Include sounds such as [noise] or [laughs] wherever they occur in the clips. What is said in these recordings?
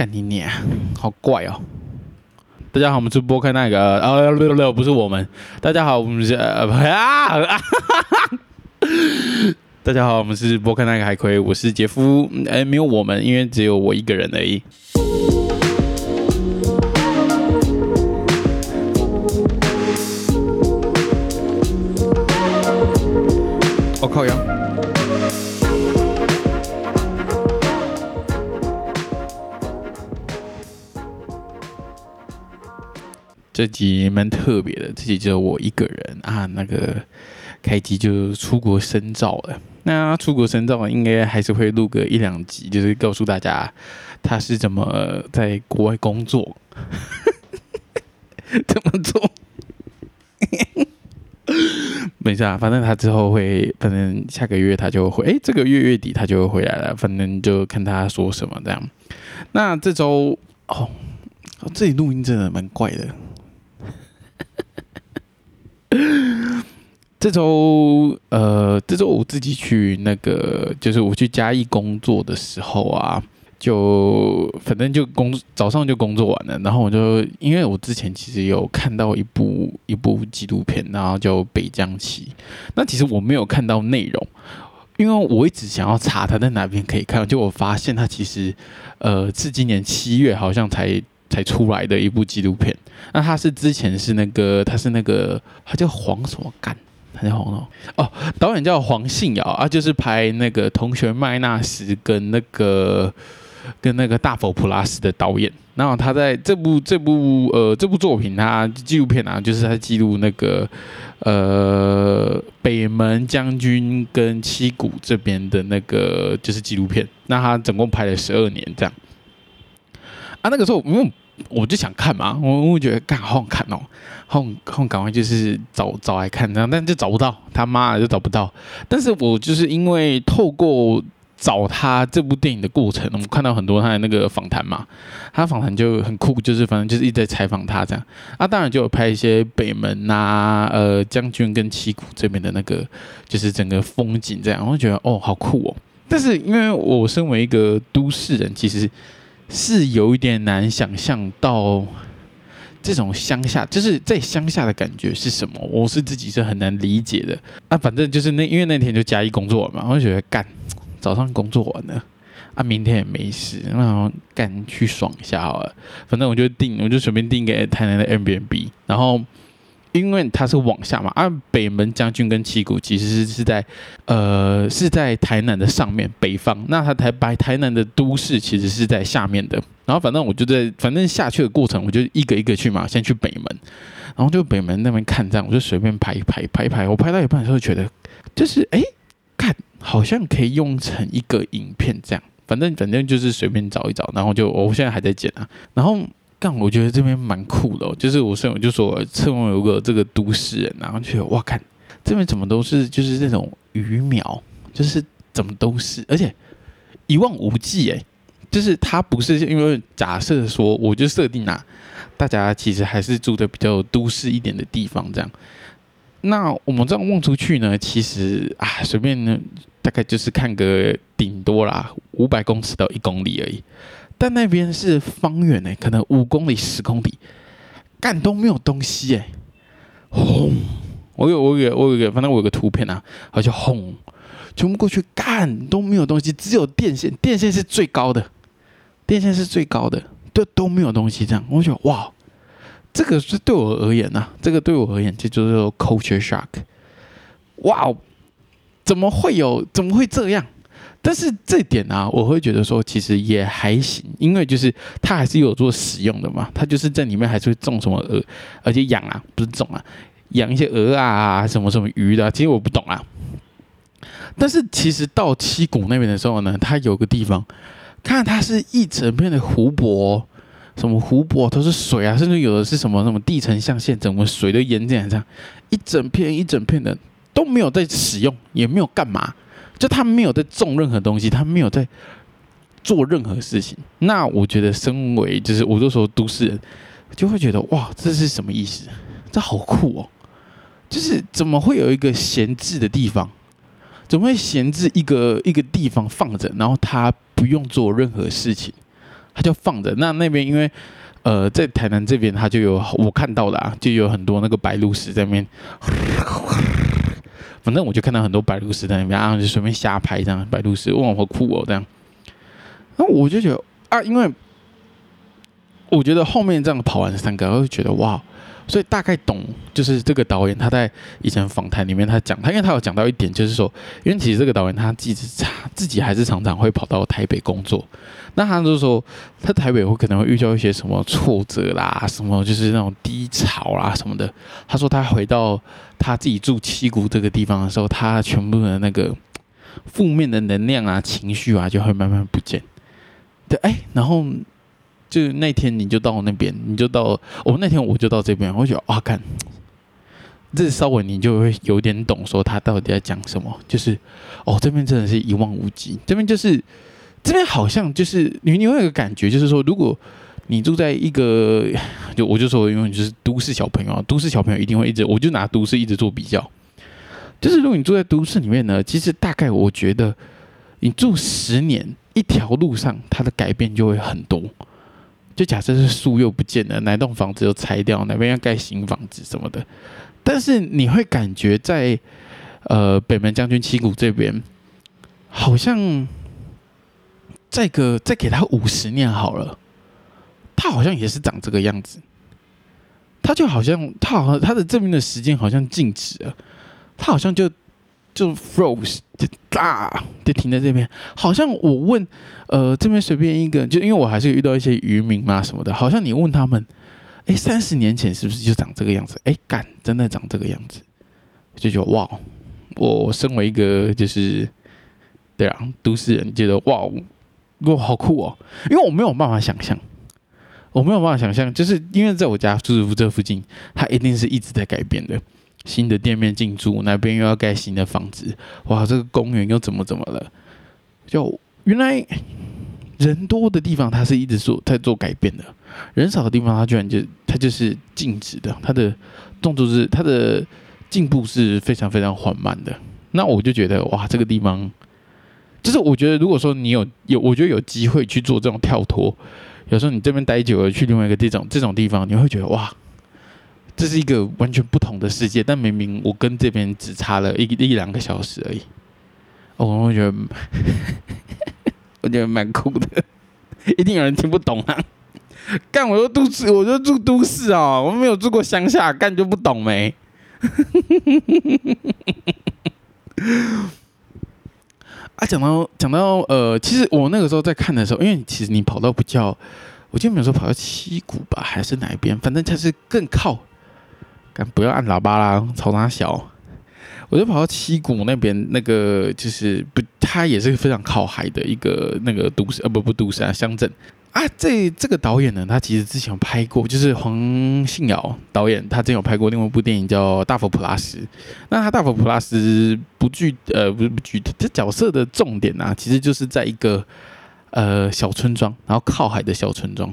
干你娘，好怪哦！大家好，我们是波克那个啊六六六，不是我们。大家好，我们是呃啊，[laughs] 大家好，我们是波克那个海葵，我是杰夫。哎，没有我们，因为只有我一个人而已。这集蛮特别的，这集只有我一个人啊。那个开机就出国深造了，那出国深造应该还是会录个一两集，就是告诉大家他是怎么在国外工作，[laughs] 怎么做。[laughs] 没事啊，反正他之后会，反正下个月他就会，哎，这个月月底他就会回来了，反正就看他说什么这样。那这周哦，这里录音真的蛮怪的。[laughs] 这周，呃，这周我自己去那个，就是我去嘉义工作的时候啊，就反正就工早上就工作完了，然后我就因为我之前其实有看到一部一部纪录片，然后叫《北疆旗》，那其实我没有看到内容，因为我一直想要查他在哪边可以看，就我发现他其实，呃，是今年七月好像才。才出来的一部纪录片，那他是之前是那个，他是那个，他叫黄什么干，他叫黄什么？哦，导演叫黄信尧啊，就是拍那个《同学麦纳斯》跟那个跟那个《大佛普拉斯》的导演。然后他在这部这部呃这部作品，他纪录片啊，就是他记录那个呃北门将军跟七股这边的那个就是纪录片。那他总共拍了十二年这样。啊，那个时候因为我就想看嘛，我我觉得干好好看哦，好好赶快就是找找来看这样，但就找不到，他妈的就找不到。但是我就是因为透过找他这部电影的过程，我们看到很多他的那个访谈嘛，他访谈就很酷，就是反正就是一直在采访他这样。啊，当然就有拍一些北门呐，呃，将军跟旗鼓这边的那个，就是整个风景这样，我就觉得哦，好酷哦。但是因为我身为一个都市人，其实。是有一点难想象到这种乡下，就是在乡下的感觉是什么？我是自己是很难理解的。啊，反正就是那因为那天就加一工作嘛，我就觉得干早上工作完了，啊，明天也没事，然后干去爽一下好了。反正我就定，我就随便订个台南的 M B N B，然后。因为它是往下嘛，啊，北门将军跟七股其实是是在，呃，是在台南的上面北方。那它台白台南的都市其实是在下面的。然后反正我就在，反正下去的过程，我就一个一个去嘛，先去北门，然后就北门那边看这样，我就随便拍一拍，拍一拍。我拍到一半的时候觉得，就是哎，看好像可以用成一个影片这样。反正反正就是随便找一找，然后就我现在还在剪啊，然后。但我觉得这边蛮酷的，就是我所以我就说，侧面有个这个都市人，然后觉得哇，看这边怎么都是就是这种鱼苗，就是怎么都是，而且一望无际哎，就是它不是因为假设说，我就设定啊，大家其实还是住的比较都市一点的地方这样。那我们这样望出去呢，其实啊，随便呢，大概就是看个顶多啦，五百公尺到一公里而已。但那边是方圆呢，可能五公里、十公里，干都没有东西哎，轰！我有我有我有个，反正我有个图片啊，好像轰，全部过去干都没有东西，只有电线，电线是最高的，电线是最高的，都都没有东西这样，我觉得哇，这个是对我而言呐，这个对我而言这就是 culture shock，哇，怎么会有？怎么会这样？但是这点呢，我会觉得说其实也还行，因为就是它还是有做使用的嘛，它就是在里面还是会种什么鹅，而且养啊不是种啊，养一些鹅啊什么什么鱼的，其实我不懂啊。但是其实到七谷那边的时候呢，它有个地方，看它是一整片的湖泊，什么湖泊都是水啊，甚至有的是什么什么地层象限，怎么水都淹进来这样，一整片一整片的都没有在使用，也没有干嘛。就他没有在种任何东西，他没有在做任何事情。那我觉得，身为就是我都说都市人，就会觉得哇，这是什么意思？这好酷哦！就是怎么会有一个闲置的地方？怎么会闲置一个一个地方放着，然后他不用做任何事情？他就放着。那那边因为呃在台南这边，他就有我看到的啊，就有很多那个白鹭鸶在那边。反正我就看到很多白鹭鸶在那边，啊就随便瞎拍这样，白鹭鸶哇好酷哦这样。那我就觉得啊，因为我觉得后面这样跑完三个，我就觉得哇。所以大概懂，就是这个导演他在以前访谈里面他讲，他因为他有讲到一点，就是说，因为其实这个导演他自己常自己还是常常会跑到台北工作，那他就说他台北会可能会遇到一些什么挫折啦，什么就是那种低潮啦什么的。他说他回到他自己住七股这个地方的时候，他全部的那个负面的能量啊、情绪啊就会慢慢不见。对，哎，然后。就那天你就到那边，你就到我那天我就到这边，我觉得啊，看这稍微你就会有点懂，说他到底在讲什么。就是哦，这边真的是一望无际，这边就是这边好像就是你你会有个感觉，就是说如果你住在一个，就我就说因为就是都市小朋友，都市小朋友一定会一直，我就拿都市一直做比较。就是如果你住在都市里面呢，其实大概我觉得你住十年，一条路上它的改变就会很多。就假设是树又不见了，哪栋房子又拆掉，哪边要盖新房子什么的，但是你会感觉在呃北门将军七股这边，好像再个再给他五十年好了，他好像也是长这个样子，他就好像他好像他的这边的时间好像静止了，他好像就。就 froze 就大就停在这边，好像我问，呃，这边随便一个，就因为我还是遇到一些渔民嘛什么的，好像你问他们，哎，三十年前是不是就长这个样子？哎，干，真的长这个样子，就觉得哇，我身为一个就是对啊都市人，觉得哇，哇好酷哦，因为我没有办法想象，我没有办法想象，就是因为在我家住这附近，它一定是一直在改变的。新的店面进驻，那边又要盖新的房子，哇，这个公园又怎么怎么了？就原来人多的地方，它是一直做在做改变的；人少的地方，它居然就它就是静止的，它的动作是它的进步是非常非常缓慢的。那我就觉得，哇，这个地方就是我觉得，如果说你有有，我觉得有机会去做这种跳脱，有时候你这边待久了，去另外一个这种这种地方，你会觉得哇。这是一个完全不同的世界，但明明我跟这边只差了一一两个小时而已。哦，我觉得，[laughs] 我觉得蛮酷的，一定有人听不懂啊！[laughs] 干，我说都市，我就住都市哦，我没有住过乡下，干就不懂没？[laughs] 啊，讲到讲到呃，其实我那个时候在看的时候，因为其实你跑到不叫，我记得没有说跑到七股吧，还是哪一边？反正它是更靠。不要按喇叭啦，吵他小。我就跑到七股那边，那个就是不，它也是非常靠海的一个那个都市，呃，不不都市啊，乡镇啊。这这个导演呢，他其实之前有拍过，就是黄信尧导演，他之前有拍过另外一部电影叫《大佛普拉斯》。那他《大佛普拉斯》不具呃不不具这角色的重点啊，其实就是在一个呃小村庄，然后靠海的小村庄。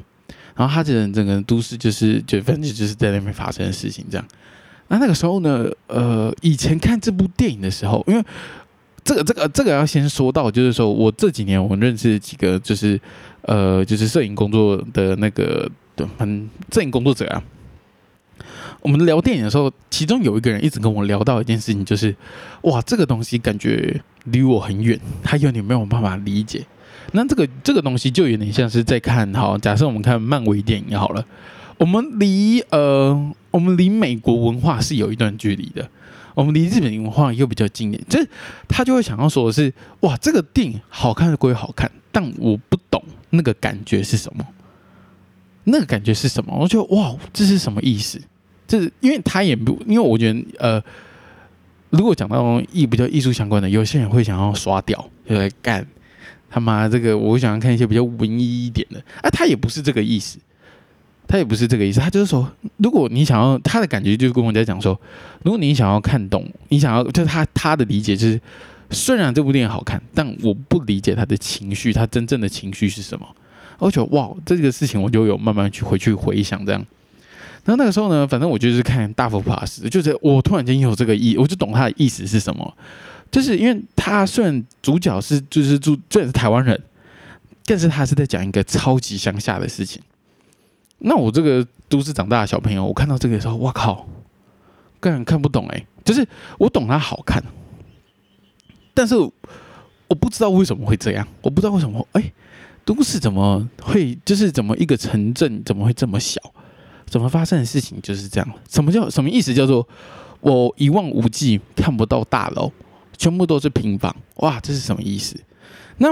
然后他这人整个都市就是就反正就是在那边发生的事情这样。那那个时候呢，呃，以前看这部电影的时候，因为这个这个这个要先说到，就是说我这几年我认识几个就是呃就是摄影工作的那个很摄影工作者啊。我们聊电影的时候，其中有一个人一直跟我聊到一件事情，就是哇，这个东西感觉离我很远，他有点没有办法理解。那这个这个东西就有点像是在看，好，假设我们看漫威电影好了，我们离呃，我们离美国文化是有一段距离的，我们离日本文化又比较近点，就是他就会想要说的是，哇，这个电影好看归好看，但我不懂那个感觉是什么，那个感觉是什么？我觉得哇，这是什么意思？这是因为他也不，因为我觉得呃，如果讲到艺比较艺术相关的，有些人会想要刷掉，就来干。他妈，这个我想要看一些比较文艺一点的啊，他也不是这个意思，他也不是这个意思，他就是说，如果你想要他的感觉，就是跟我在讲说，如果你想要看懂，你想要就是他他的理解就是，虽然这部电影好看，但我不理解他的情绪，他真正的情绪是什么？我觉得哇，这个事情我就有慢慢去回去回想这样。然后那个时候呢，反正我就是看大佛普拉斯，就是我突然间有这个意，我就懂他的意思是什么。就是因为他虽然主角是就是住，这也是台湾人，但是他是在讲一个超级乡下的事情。那我这个都市长大的小朋友，我看到这个时候，我靠，根本看不懂哎，就是我懂它好看，但是我不知道为什么会这样，我不知道为什么哎，都市怎么会就是怎么一个城镇怎么会这么小，怎么发生的事情就是这样？什么叫什么意思？叫做我一望无际看不到大楼，全部都是平房，哇，这是什么意思？那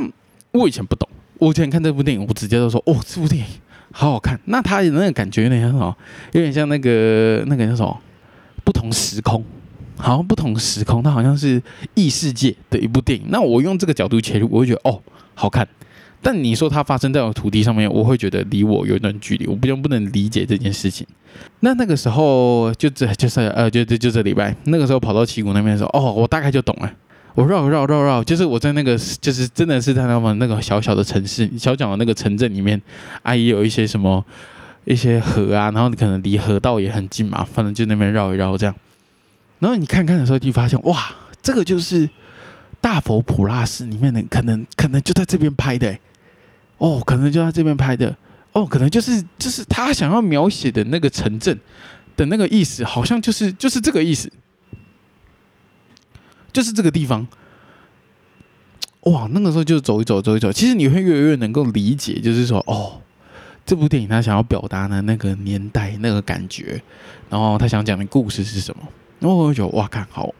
我以前不懂，我以前看这部电影，我直接就说哦，这部电影。好好看，那他的那个感觉有点像什么？有点像那个那个叫什么？不同时空，好像不同时空，它好像是异世界的一部电影。那我用这个角度切入，我会觉得哦，好看。但你说它发生在我土地上面，我会觉得离我有一段距离，我不就不能理解这件事情。那那个时候就这就是呃，就就就这礼拜，那个时候跑到旗鼓那边的时候，哦，我大概就懂了。我绕绕绕绕，就是我在那个，就是真的是在他们那个小小的城市、小小的那个城镇里面，啊，也有一些什么一些河啊，然后你可能离河道也很近嘛，反正就那边绕一绕这样。然后你看看的时候，就发现哇，这个就是大佛普拉斯里面的，可能可能就在这边拍的，哦，可能就在这边拍的，哦，可能就是就是他想要描写的那个城镇的那个意思，好像就是就是这个意思。就是这个地方，哇！那个时候就走一走，走一走，其实你会越来越能够理解，就是说，哦，这部电影他想要表达的那个年代、那个感觉，然后他想讲的故事是什么？然后我就，哇，看好，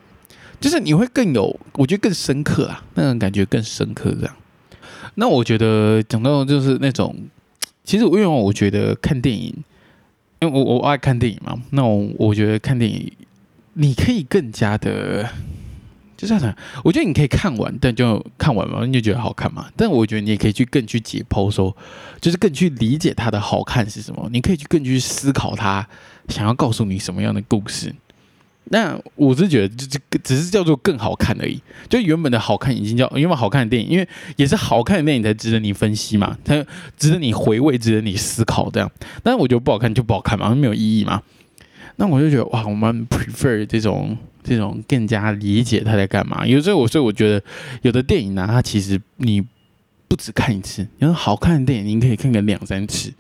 就是你会更有，我觉得更深刻啊，那种感觉更深刻。这样，那我觉得讲到就是那种，其实因为我觉得看电影，因为我我爱看电影嘛，那我我觉得看电影，你可以更加的。就这样我觉得你可以看完，但就看完嘛，你就觉得好看嘛。但我觉得你也可以去更去解剖，说就是更去理解它的好看是什么。你可以去更去思考它想要告诉你什么样的故事。那我是觉得，就这只是叫做更好看而已。就原本的好看已经叫原本好看的电影，因为也是好看的电影才值得你分析嘛，才值得你回味，值得你思考这样。但是我觉得不好看就不好看嘛，没有意义嘛。那我就觉得哇，我们 prefer 这种。这种更加理解他在干嘛。有时候我所以我觉得，有的电影呢，它其实你不只看一次，有好看的电影，你可以看个两三次。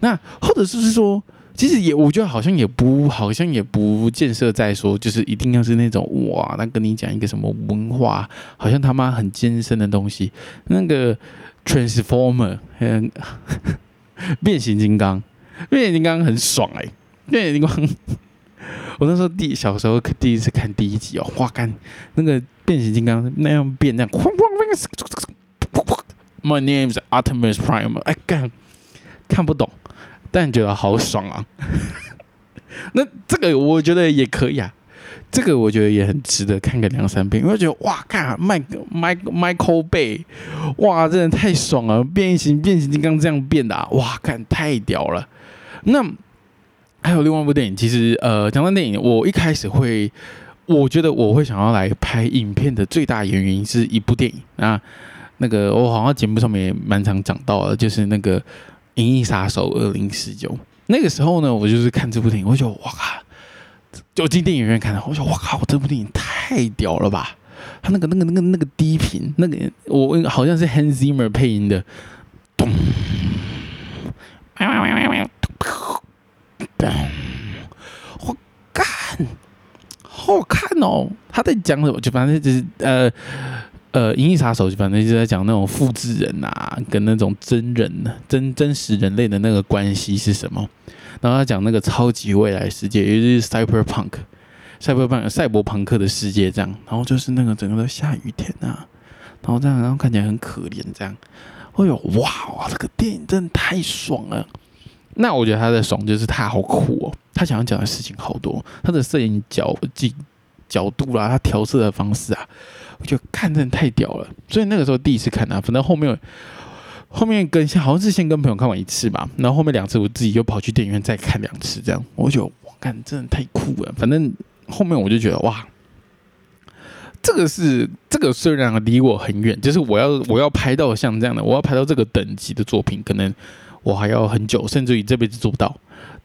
那或者是说，其实也我觉得好像也不好像也不建设在说，就是一定要是那种哇，那跟你讲一个什么文化，好像他妈很艰深的东西。那个 Transformer，嗯，[laughs] 变形金刚，变形金刚很爽哎，变形金刚。我那时候第小时候第一次看第一集哦，哇干，那个变形金刚那样变那样哐哐哐，My name is Optimus Prime，哎干，看不懂，但觉得好爽啊。[laughs] 那这个我觉得也可以啊，这个我觉得也很值得看个两三遍，因为觉得哇看，麦麦 Michael Bay，哇真的太爽了，变形变形金刚这样变的，啊哇看太屌了，那。还有另外一部电影，其实呃，讲到电影，我一开始会，我觉得我会想要来拍影片的最大原因是一部电影啊，那个我好像节目上面也蛮常讲到的，就是那个《银翼杀手二零四九》。那个时候呢，我就是看这部电影，我就哇靠，就进电影院看的，我说哇靠，我这部电影太屌了吧！他那个那个那个那个低频，那个我好像是 Hans Zimmer 配音的，咚。我干，好看哦！他在讲什么？就反正就是呃呃，《银翼杀手》就反正就在讲那种复制人啊，跟那种真人、真真实人类的那个关系是什么。然后他讲那个超级未来世界，也就是 Cyberpunk、Cyberpunk、赛博朋克的世界这样。然后就是那个整个都下雨天啊，然后这样，然后看起来很可怜这样。哎呦，哇哇，这个电影真的太爽了！那我觉得他的爽就是他好酷哦，他想要讲的事情好多，他的摄影角镜角度啦，他调色的方式啊，我觉得看真的太屌了。所以那个时候第一次看啊，反正后面后面跟好像是先跟朋友看完一次吧，然后后面两次我自己又跑去电影院再看两次，这样我觉得哇，看真的太酷了。反正后面我就觉得哇，这个是这个虽然离我很远，就是我要我要拍到像这样的，我要拍到这个等级的作品，可能。我还要很久，甚至于这辈子做不到。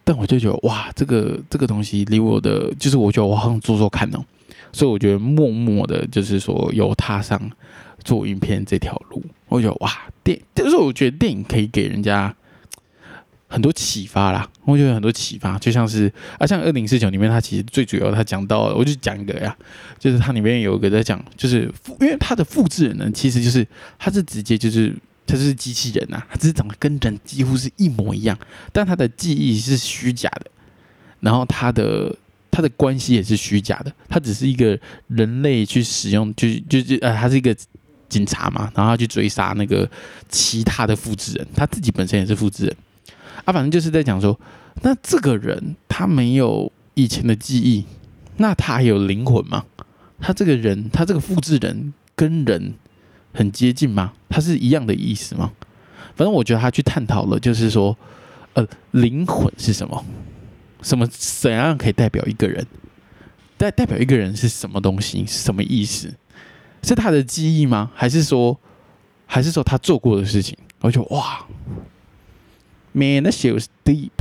但我就觉得哇，这个这个东西离我的，就是我觉得我好想做做看哦。所以我觉得默默的，就是说有踏上做影片这条路，我觉得哇，电就是我觉得电影可以给人家很多启发啦。我觉得很多启发，就像是啊，像二零四九里面，它其实最主要，它讲到，我就讲一个呀，就是它里面有一个在讲，就是因为它的复制人呢，其实就是它是直接就是他就是机器人呐，他只是长得跟人几乎是一模一样，但他的记忆是虚假的，然后他的。他的关系也是虚假的，他只是一个人类去使用，就就是呃，他是一个警察嘛，然后他去追杀那个其他的复制人，他自己本身也是复制人啊，反正就是在讲说，那这个人他没有以前的记忆，那他有灵魂吗？他这个人，他这个复制人跟人很接近吗？他是一样的意思吗？反正我觉得他去探讨了，就是说，呃，灵魂是什么？什么怎样可以代表一个人？代代表一个人是什么东西？是什么意思？是他的记忆吗？还是说，还是说他做过的事情？我就哇，Man, that shit was deep。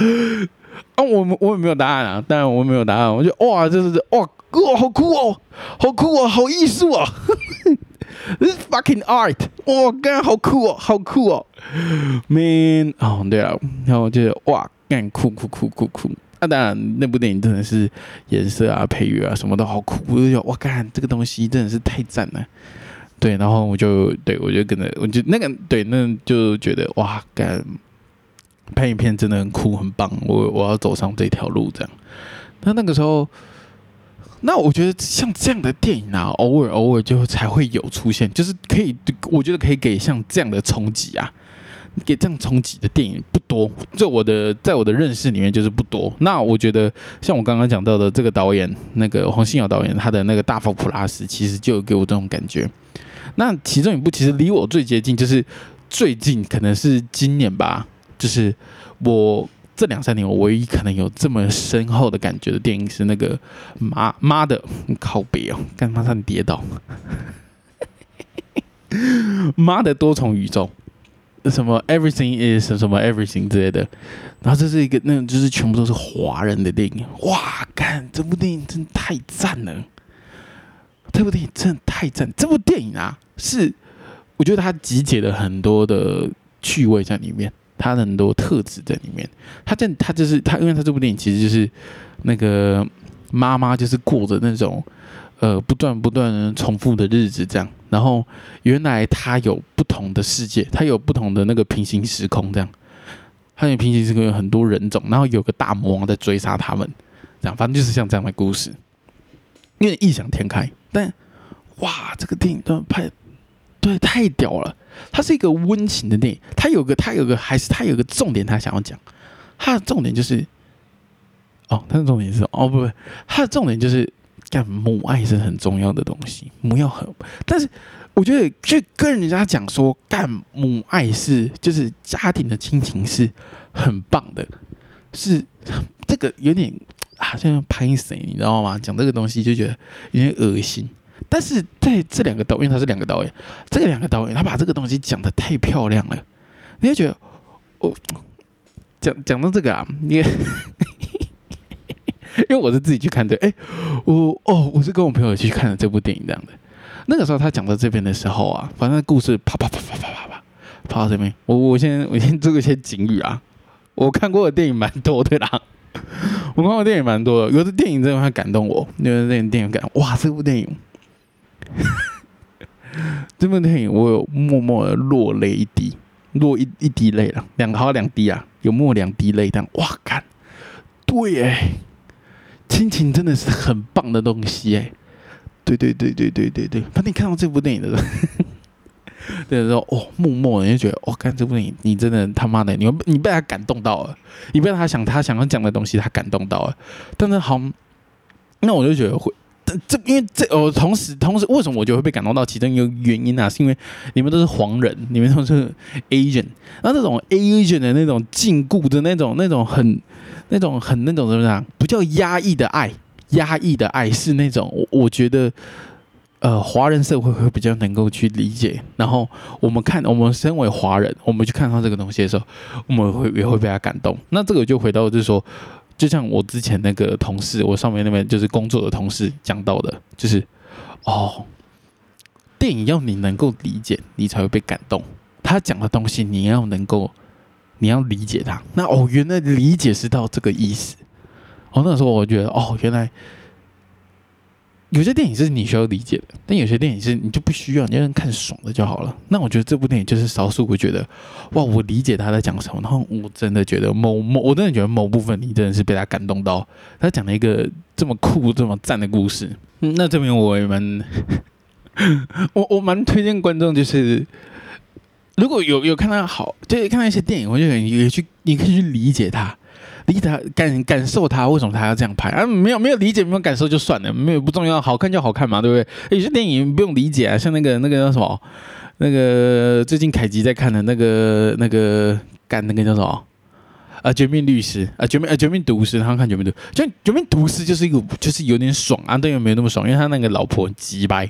[laughs] 啊，我我也没有答案啊，当然我没有答案。我就哇，这是哇，哇，好酷哦，好酷哦，好艺术啊！[laughs] This fucking art，哇，干好酷哦，好酷哦，man，哦，对啊，然后我觉得哇，干酷酷酷酷酷。那当然，那部电影真的是颜色啊、配乐啊，什么都好酷。我就觉哇，干这个东西真的是太赞了。对，然后我就对我就跟着，我就那个对，那就觉得哇，干拍影片真的很酷很棒。我我要走上这条路这样。那那个时候。那我觉得像这样的电影啊，偶尔偶尔就才会有出现，就是可以，我觉得可以给像这样的冲击啊，给这样冲击的电影不多，在我的在我的认识里面就是不多。那我觉得像我刚刚讲到的这个导演，那个黄信尧导演，他的那个大佛普拉斯，其实就有给我这种感觉。那其中一部其实离我最接近，就是最近可能是今年吧，就是我。这两三年，我唯一可能有这么深厚的感觉的电影是那个妈妈的靠背哦，干嘛让你跌倒？[laughs] 妈的多重宇宙，什么 Everything is 什么 Everything 之类的，然后这是一个那种就是全部都是华人的电影，哇，干这部电影真的太赞了！这部电影真的太赞，这部电影啊，是我觉得它集结了很多的趣味在里面。他的很多特质在里面，他这他就是他，因为他这部电影其实就是那个妈妈就是过着那种呃不断不断重复的日子这样，然后原来他有不同的世界，他有不同的那个平行时空这样，他有平行时空有很多人种，然后有个大魔王在追杀他们，这样。反正就是像这样的故事，因为异想天开，但哇，这个电影都拍对太屌了。它是一个温情的电影，它有个，它有个，还是它有个重点，他想要讲，它的重点就是，哦，它的重点是，哦，不不，它的重点就是，干母爱是很重要的东西，母要很，但是我觉得去跟人家讲说，干母爱是，就是家庭的亲情是很棒的，是这个有点好像拍谁，你知道吗？讲这个东西就觉得有点恶心。但是在这两个导演，他是两个导演，这个两个导演，他把这个东西讲的太漂亮了，你会觉得，我讲讲到这个啊，你，[laughs] 因为我是自己去看的，哎，我哦，我是跟我朋友去看的这部电影这样的，那个时候他讲到这边的时候啊，反正故事啪啪啪啪啪啪啪啪到这边，我我先我先做一些警语啊，我看过的电影蛮多的啦，我看过电影蛮多的，有的电影真的会感动我，有的电影电影感，哇，这部电影。[laughs] 这部电影我有默默的落泪一滴，落一一滴泪了，两好两滴啊，有默两滴泪，但哇看，对哎，亲情真的是很棒的东西哎，对对对对对对对，当你看到这部电影的时候，[laughs] 对说哦，默默的就觉得哦，看这部电影，你真的他妈的，你你被他感动到了，你被他想他想要讲的东西他感动到了，但是好，那我就觉得会。这因为这我同时同时为什么我就会被感动到？其中一个原因啊，是因为你们都是黄人，你们都是 Asian，那这种 Asian 的那种禁锢的那种那种很那种很那种怎么讲？不叫压抑的爱，压抑的爱是那种我觉得呃华人社会会比较能够去理解。然后我们看我们身为华人，我们去看到这个东西的时候，我们会也会被他感动。那这个就回到就是说。就像我之前那个同事，我上面那边就是工作的同事讲到的，就是哦，电影要你能够理解，你才会被感动。他讲的东西你要能够，你要理解他。那哦，原来理解是到这个意思。哦，那时候我觉得哦，原来。有些电影是你需要理解的，但有些电影是你就不需要，你就看爽的就好了。那我觉得这部电影就是少数，我觉得哇，我理解他在讲什么，然后我真的觉得某某，我真的觉得某部分你真的是被他感动到，他讲了一个这么酷、这么赞的故事。那这边我也蛮，[laughs] 我我蛮推荐观众，就是如果有有看到好，就是看到一些电影，我就也去，你可以去理解他。理解他感感受他为什么他要这样拍啊？没有没有理解没有感受就算了，没有不重要，好看就好看嘛，对不对？有些电影不用理解啊，像那个那个叫什么，那个最近凯吉在看的那个那个干那个叫什么啊？绝命律师啊，绝命啊绝命毒师，他看绝命毒，就绝命毒师就是一个就是有点爽啊，但又没有那么爽，因为他那个老婆很鸡掰，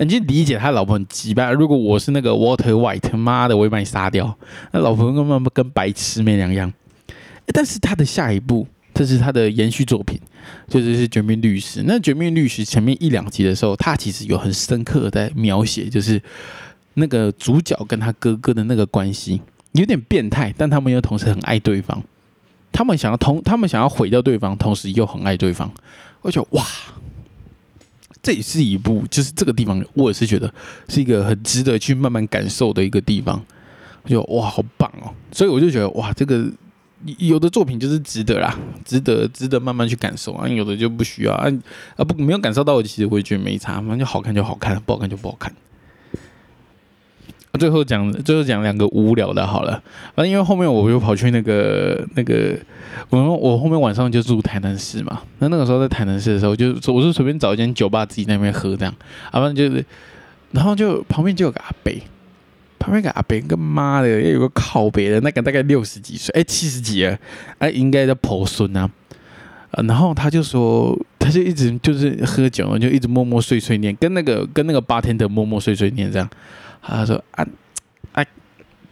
你就理解他老婆很鸡掰。如果我是那个 Water White，妈的，我会把你杀掉。那老婆根本跟白痴没两样。但是他的下一部，这是他的延续作品，就是是《绝命律师》。那《绝命律师》前面一两集的时候，他其实有很深刻的在描写，就是那个主角跟他哥哥的那个关系有点变态，但他们又同时很爱对方。他们想要同，他们想要毁掉对方，同时又很爱对方。我觉得哇，这也是一部，就是这个地方，我也是觉得是一个很值得去慢慢感受的一个地方。就哇，好棒哦！所以我就觉得哇，这个。有的作品就是值得啦，值得值得慢慢去感受啊，有的就不需要啊啊不没有感受到，我其实会觉得没差，反正就好看就好看，不好看就不好看。最后讲最后讲两个无聊的，好了，反正因为后面我又跑去那个那个，我我后面晚上就住台南市嘛，那那个时候在台南市的时候，就我是随便找一间酒吧自己那边喝这样，啊，反正就是，然后就旁边就有个阿伯。旁边个阿伯，个妈的，也有个靠北的，那个大概六十几岁，哎，七十几了，哎，应该在婆孙啊。然后他就说，他就一直就是喝酒，就一直默默碎碎念，跟那个跟那个八天的默默碎碎念这样。他说啊啊，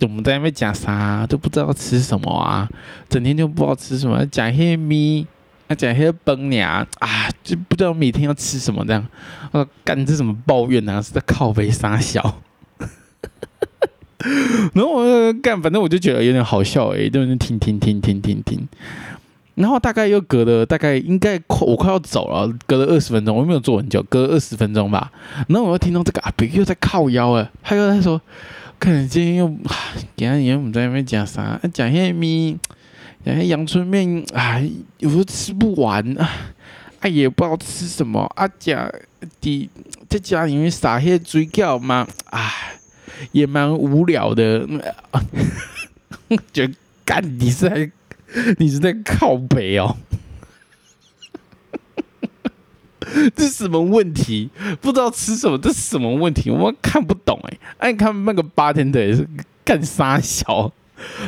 我们在那边讲啥都不知道吃什么啊，整天就不知道吃什么，讲些咪，啊讲些崩娘啊，就不知道每天要吃什么这样。我说干这什么抱怨啊，是在靠背撒小。[laughs] 然后我干，反正我就觉得有点好笑哎，就是听听听听听听。然后大概又隔了大概应该快我快要走了，隔了二十分钟，我没有坐很久，隔了二十分钟吧。然后我又听到这个阿北又在靠腰哎，他又在说，可能今天又今天我们在那边讲啥？讲些咪，讲些阳春面，哎，有时候吃不完啊，哎也不知道吃什么啊，讲的在家里面撒些水饺嘛，哎。也蛮无聊的，[laughs] 觉得干你是在你是在靠北哦，[laughs] 这是什么问题？不知道吃什么，这是什么问题？我看不懂哎。哎，看那个八天的干啥小？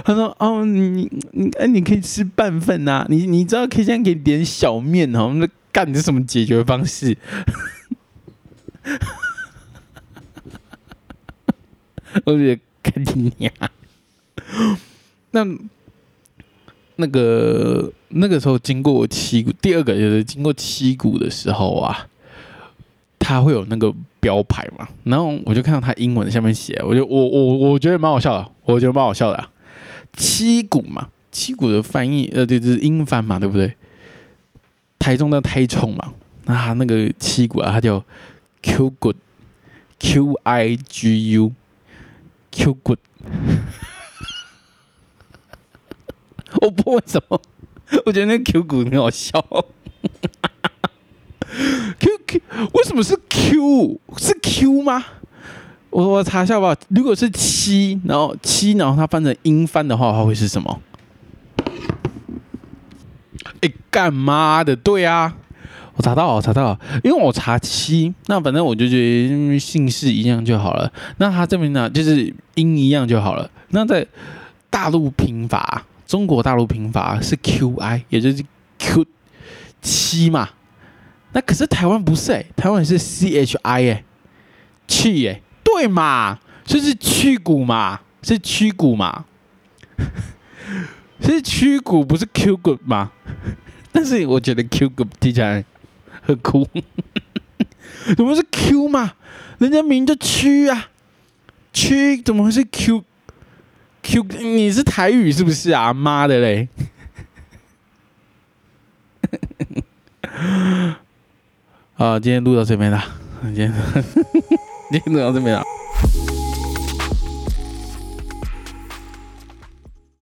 他说哦，你你哎，你可以吃半份呐，你你知道可以现在可以点小面哦。那干你是什么解决方式？我觉得干你娘！那那个那个时候经过七，第二个就是经过七股的时候啊，他会有那个标牌嘛，然后我就看到他英文下面写，我就我我我觉得蛮好笑的，我觉得蛮好笑的。七股嘛，七股的翻译呃，就是英翻嘛，对不对？台中的台冲嘛，那他那个七股啊，他叫 Q Good，Q I G U。Q good，[laughs] 我不为什么，我觉得那 Q 股很好笑。[laughs] Q Q 为什么是 Q？是 Q 吗？我我查一下吧。如果是七，然后七，然后它翻成英翻的话，它会是什么？哎，干妈的，对啊。查到，查到，因为我查七，那反正我就觉得姓氏一样就好了。那他这边呢，就是音一样就好了。那在大陆拼法，中国大陆拼法是 Q I，也就是 Q 七嘛。那可是台湾不是哎，台湾是 C H I 哎，去哎，对嘛，就是去骨嘛，是去骨嘛，[laughs] 是去骨不是 Q 骨吗？[laughs] 但是我觉得 Q 骨听起来很酷。[laughs] 怎么是 Q 嘛？人家名叫区啊，区怎么会是 Q？Q 你是台语是不是啊？妈的嘞！[laughs] 啊，今天录到这边了，今天 [laughs] 今天录到这边了。